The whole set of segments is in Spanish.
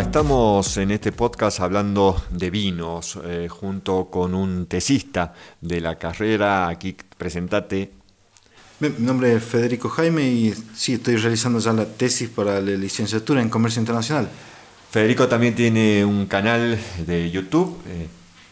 Estamos en este podcast hablando de vinos eh, junto con un tesista de la carrera. Aquí presentate. Mi nombre es Federico Jaime y sí, estoy realizando ya la tesis para la licenciatura en Comercio Internacional. Federico también tiene un canal de YouTube eh,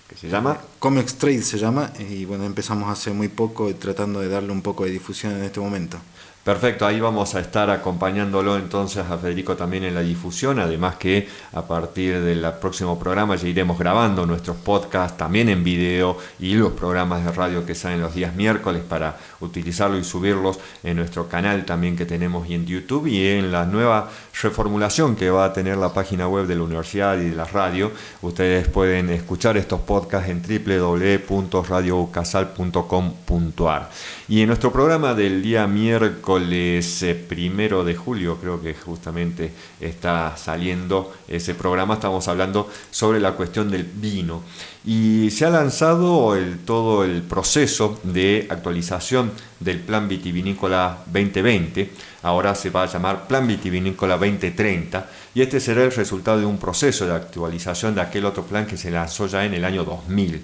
que se llama... Comex Trade se llama y bueno, empezamos hace muy poco y tratando de darle un poco de difusión en este momento. Perfecto, ahí vamos a estar acompañándolo entonces a Federico también en la difusión, además que a partir del próximo programa ya iremos grabando nuestros podcasts también en video y los programas de radio que salen los días miércoles para utilizarlo y subirlos en nuestro canal también que tenemos y en YouTube y en la nueva reformulación que va a tener la página web de la universidad y de la radio. Ustedes pueden escuchar estos podcasts en www.radiocasal.com.ar. Y en nuestro programa del día miércoles eh, primero de julio, creo que justamente está saliendo ese programa, estamos hablando sobre la cuestión del vino. Y se ha lanzado el, todo el proceso de actualización del Plan Vitivinícola 2020, ahora se va a llamar Plan Vitivinícola 2030, y este será el resultado de un proceso de actualización de aquel otro plan que se lanzó ya en el año 2000.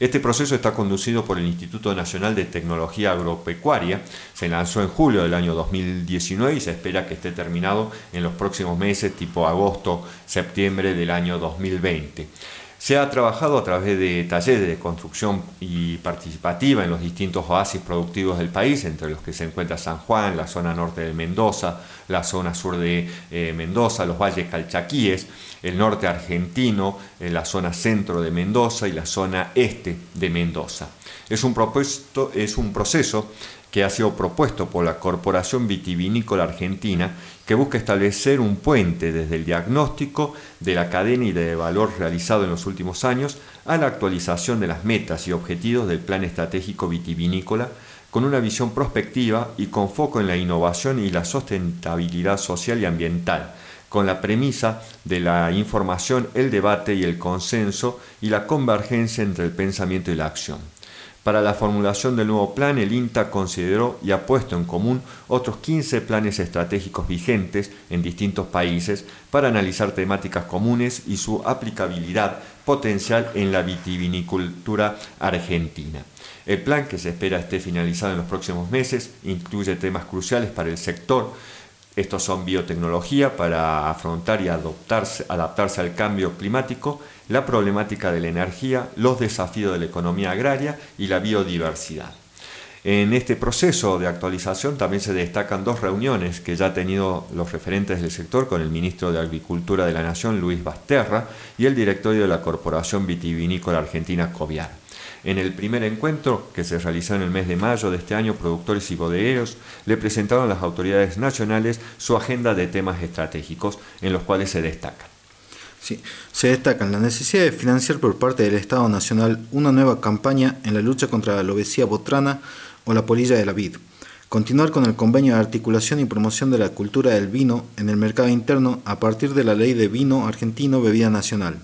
Este proceso está conducido por el Instituto Nacional de Tecnología Agropecuaria, se lanzó en julio del año 2019 y se espera que esté terminado en los próximos meses, tipo agosto, septiembre del año 2020. Se ha trabajado a través de talleres de construcción y participativa en los distintos oasis productivos del país, entre los que se encuentra San Juan, la zona norte de Mendoza, la zona sur de eh, Mendoza, los valles calchaquíes, el norte argentino, eh, la zona centro de Mendoza y la zona este de Mendoza. Es un, propuesto, es un proceso que ha sido propuesto por la Corporación Vitivinícola Argentina, que busca establecer un puente desde el diagnóstico de la cadena y de valor realizado en los últimos años a la actualización de las metas y objetivos del Plan Estratégico Vitivinícola con una visión prospectiva y con foco en la innovación y la sustentabilidad social y ambiental, con la premisa de la información, el debate y el consenso y la convergencia entre el pensamiento y la acción. Para la formulación del nuevo plan, el INTA consideró y ha puesto en común otros 15 planes estratégicos vigentes en distintos países para analizar temáticas comunes y su aplicabilidad potencial en la vitivinicultura argentina. El plan, que se espera esté finalizado en los próximos meses, incluye temas cruciales para el sector, estos son biotecnología para afrontar y adaptarse, al cambio climático, la problemática de la energía, los desafíos de la economía agraria y la biodiversidad. En este proceso de actualización también se destacan dos reuniones que ya han tenido los referentes del sector con el ministro de Agricultura de la Nación, Luis Basterra, y el directorio de la Corporación Vitivinícola Argentina, Coviar. En el primer encuentro, que se realizó en el mes de mayo de este año, productores y bodegueros le presentaron a las autoridades nacionales su agenda de temas estratégicos, en los cuales se destacan. Sí, se destacan la necesidad de financiar por parte del Estado Nacional una nueva campaña en la lucha contra la obesidad botrana o la polilla de la vid. Continuar con el convenio de articulación y promoción de la cultura del vino en el mercado interno a partir de la ley de vino argentino bebida nacional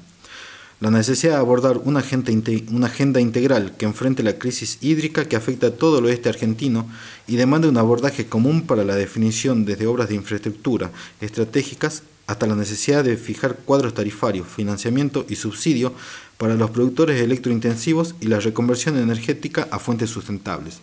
la necesidad de abordar una agenda, integral que enfrente la crisis hídrica que afecta a todo el oeste argentino y demande un abordaje común para la definición desde obras de infraestructura estratégicas hasta la necesidad de fijar cuadros tarifarios, financiamiento y subsidio para los productores electrointensivos y la reconversión energética a fuentes sustentables.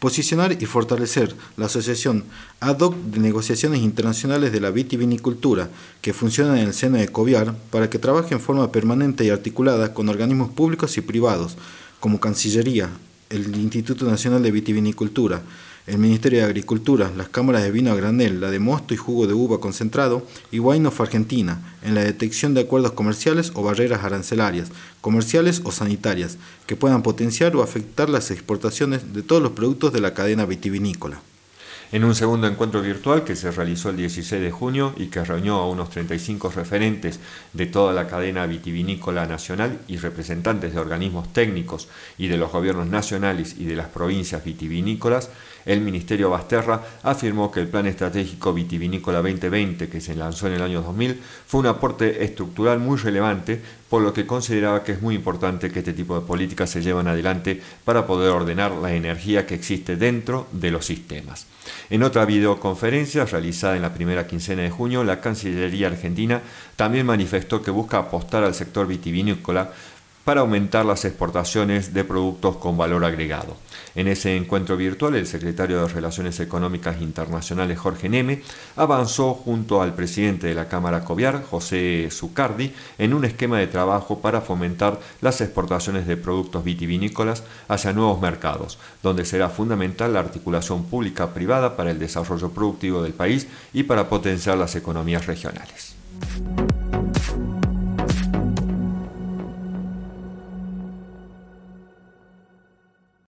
Posicionar y fortalecer la Asociación Ad hoc de Negociaciones Internacionales de la Vitivinicultura, que funciona en el seno de COVIAR, para que trabaje en forma permanente y articulada con organismos públicos y privados, como Cancillería, el Instituto Nacional de Vitivinicultura, el Ministerio de Agricultura, las cámaras de vino a granel, la de mosto y jugo de uva concentrado y Wine Argentina, en la detección de acuerdos comerciales o barreras arancelarias, comerciales o sanitarias, que puedan potenciar o afectar las exportaciones de todos los productos de la cadena vitivinícola. En un segundo encuentro virtual que se realizó el 16 de junio y que reunió a unos 35 referentes de toda la cadena vitivinícola nacional y representantes de organismos técnicos y de los gobiernos nacionales y de las provincias vitivinícolas, El Ministerio Basterra afirmó que el Plan Estratégico Vitivinícola 2020, que se lanzó en el año 2000, fue un aporte estructural muy relevante, por lo que consideraba que es muy importante que este tipo de políticas se lleven adelante para poder ordenar la energía que existe dentro de los sistemas. En otra videoconferencia realizada en la primera quincena de junio, la Cancillería Argentina también manifestó que busca apostar al sector vitivinícola para aumentar las exportaciones de productos con valor agregado. En ese encuentro virtual, el secretario de Relaciones Económicas Internacionales, Jorge Neme, avanzó junto al presidente de la Cámara Coviar, José Zucardi, en un esquema de trabajo para fomentar las exportaciones de productos vitivinícolas hacia nuevos mercados, donde será fundamental la articulación pública-privada para el desarrollo productivo del país y para potenciar las economías regionales.